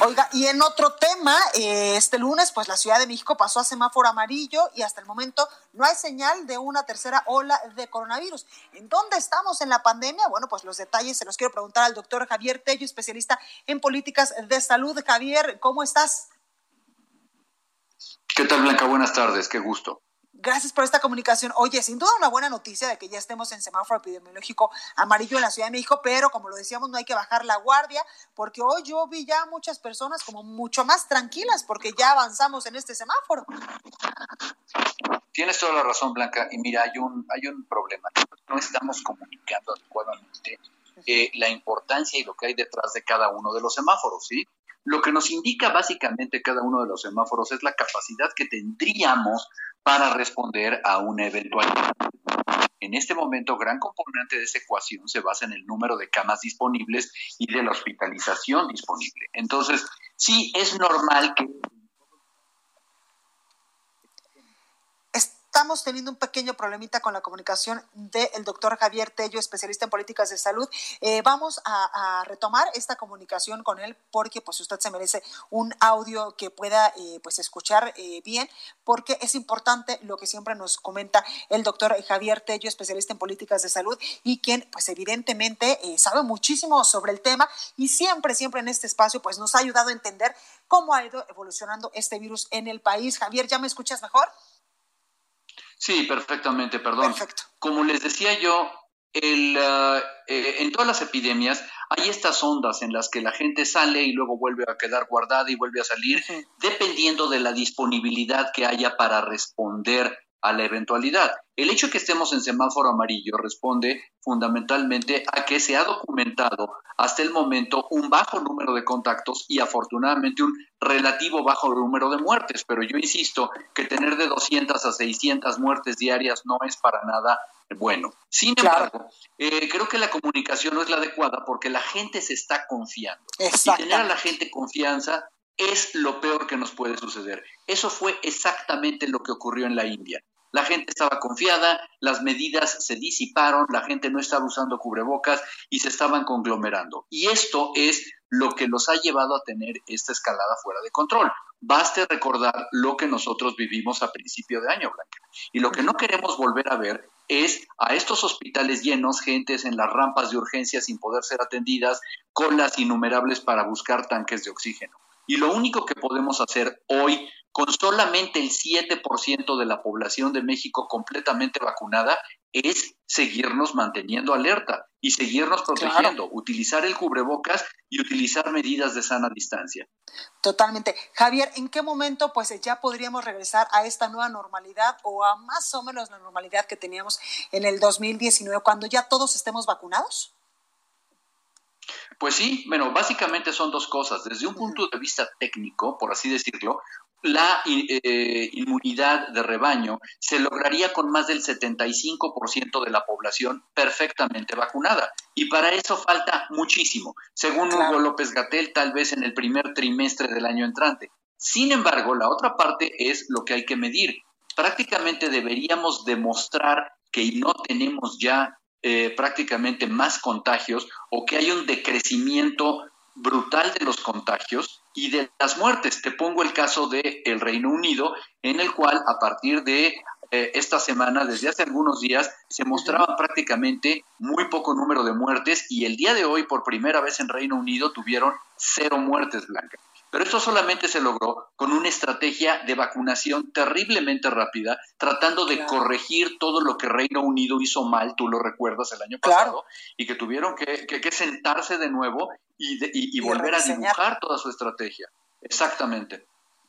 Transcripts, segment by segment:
Oiga, y en otro tema, eh, este lunes, pues la Ciudad de México pasó a semáforo amarillo y hasta el momento no hay señal de una tercera ola de coronavirus. ¿En dónde estamos en la pandemia? Bueno, pues los detalles se los quiero preguntar al doctor Javier Tello, especialista en políticas de salud. Javier, ¿cómo estás? ¿Qué tal, Blanca? Buenas tardes, qué gusto. Gracias por esta comunicación. Oye, sin duda una buena noticia de que ya estemos en semáforo epidemiológico amarillo en la Ciudad de México, pero como lo decíamos, no hay que bajar la guardia, porque hoy yo vi ya muchas personas como mucho más tranquilas, porque ya avanzamos en este semáforo. Tienes toda la razón, Blanca. Y mira, hay un, hay un problema. No estamos comunicando adecuadamente eh, la importancia y lo que hay detrás de cada uno de los semáforos, ¿sí? Lo que nos indica básicamente cada uno de los semáforos es la capacidad que tendríamos para responder a una eventualidad. En este momento, gran componente de esa ecuación se basa en el número de camas disponibles y de la hospitalización disponible. Entonces, sí es normal que estamos teniendo un pequeño problemita con la comunicación del doctor Javier Tello, especialista en políticas de salud. Eh, vamos a, retomar esta comunicación con él porque pues usted se merece un audio que pueda eh, pues escuchar eh, bien porque es importante lo que siempre nos comenta el doctor Javier Tello, especialista en políticas de salud y quien pues evidentemente sabe muchísimo sobre el tema y siempre, siempre en este espacio pues nos ha ayudado a entender cómo ha ido evolucionando este virus en el país. Javier, ¿ya me escuchas mejor? Sí, perfectamente, perdón. Como les decía yo, el, uh, eh, en todas las epidemias hay estas ondas en las que la gente sale y luego vuelve a quedar guardada y vuelve a salir, dependiendo de la disponibilidad que haya para responder a la eventualidad. El hecho de que estemos en semáforo amarillo responde fundamentalmente a que se ha documentado hasta el momento un bajo número de contactos y afortunadamente un relativo bajo número de muertes, pero yo insisto que tener de 200 a 600 muertes diarias no es para nada bueno. Sin embargo, eh, creo que la comunicación no es la adecuada porque la gente se está confiando. Y tener a la gente confianza es lo peor que nos puede suceder. Eso fue exactamente lo que ocurrió en la India. La gente estaba confiada, las medidas se disiparon, la gente no estaba usando cubrebocas y se estaban conglomerando. Y esto es lo que los ha llevado a tener esta escalada fuera de control. Baste recordar lo que nosotros vivimos a principio de año, Blanca. Y lo que no queremos volver a ver es a estos hospitales llenos, gentes en las rampas de urgencia sin poder ser atendidas, colas innumerables para buscar tanques de oxígeno. Y lo único que podemos hacer hoy, con solamente el 7% de la población de México completamente vacunada, es seguirnos manteniendo alerta y seguirnos protegiendo, utilizar el cubrebocas y utilizar medidas de sana distancia. Totalmente. Javier, ¿en qué momento pues ya podríamos regresar a esta nueva normalidad o a más o menos la normalidad que teníamos en el 2019 cuando ya todos estemos vacunados? Pues sí, bueno, básicamente son dos cosas. Desde un punto de vista técnico, por así decirlo, la eh, inmunidad de rebaño se lograría con más del 75% de la población perfectamente vacunada. Y para eso falta muchísimo. Según Hugo López Gatel, tal vez en el primer trimestre del año entrante. Sin embargo, la otra parte es lo que hay que medir. Prácticamente deberíamos demostrar que no tenemos ya eh, prácticamente más contagios o que hay un decrecimiento brutal de los contagios y de las muertes. Te pongo el caso del el Reino Unido, en el cual a partir de eh, esta semana, desde hace algunos días, se mostraba prácticamente muy poco número de muertes y el día de hoy, por primera vez en Reino Unido, tuvieron cero muertes blancas. Pero esto solamente se logró con una estrategia de vacunación terriblemente rápida, tratando de corregir todo lo que Reino Unido hizo mal, tú lo recuerdas el año pasado, y que tuvieron que, sentarse de nuevo y, volver a dibujar toda su estrategia. Exactamente.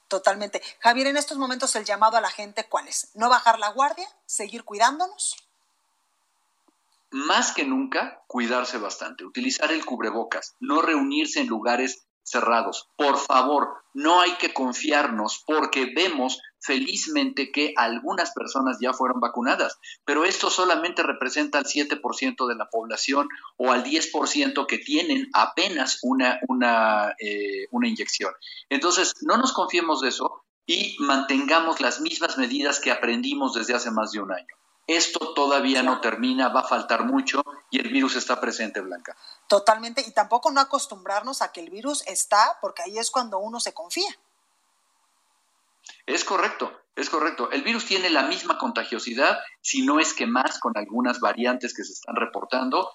Totalmente. Javier, en estos momentos el llamado a la gente, ¿cuál es? ¿No bajar la guardia? ¿Seguir cuidándonos? más que nunca, cuidarse bastante, utilizar el cubrebocas, no reunirse en lugares cerrados. Por favor, no hay que confiarnos porque vemos felizmente que algunas personas ya fueron vacunadas, pero esto solamente representa al 7% de la población o al 10% que tienen apenas una, una, eh, una inyección. Entonces, no nos confiemos de eso y mantengamos las mismas medidas que aprendimos desde hace más de un año. Esto todavía no termina, va a faltar mucho y el virus está presente, Blanca. Totalmente, y tampoco no acostumbrarnos a que el virus está, porque ahí es cuando uno se confía. Es correcto, es correcto. El virus tiene la misma contagiosidad, si no es que más, con algunas variantes que se están reportando,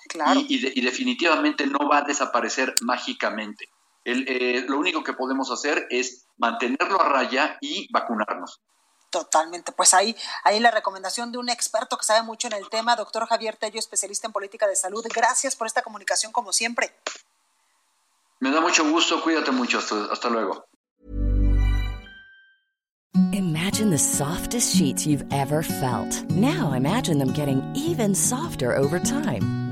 y, definitivamente no va a desaparecer mágicamente. Eh, lo único que podemos hacer es mantenerlo a raya y vacunarnos. Totalmente. Pues ahí, ahí la recomendación de un experto que sabe mucho en el tema, doctor Javier Tello, especialista en política de salud. Gracias por esta comunicación como siempre. Me da mucho gusto, cuídate mucho, hasta, hasta luego. Imagine the softest sheets you've ever felt. Now imagine them getting even softer over time.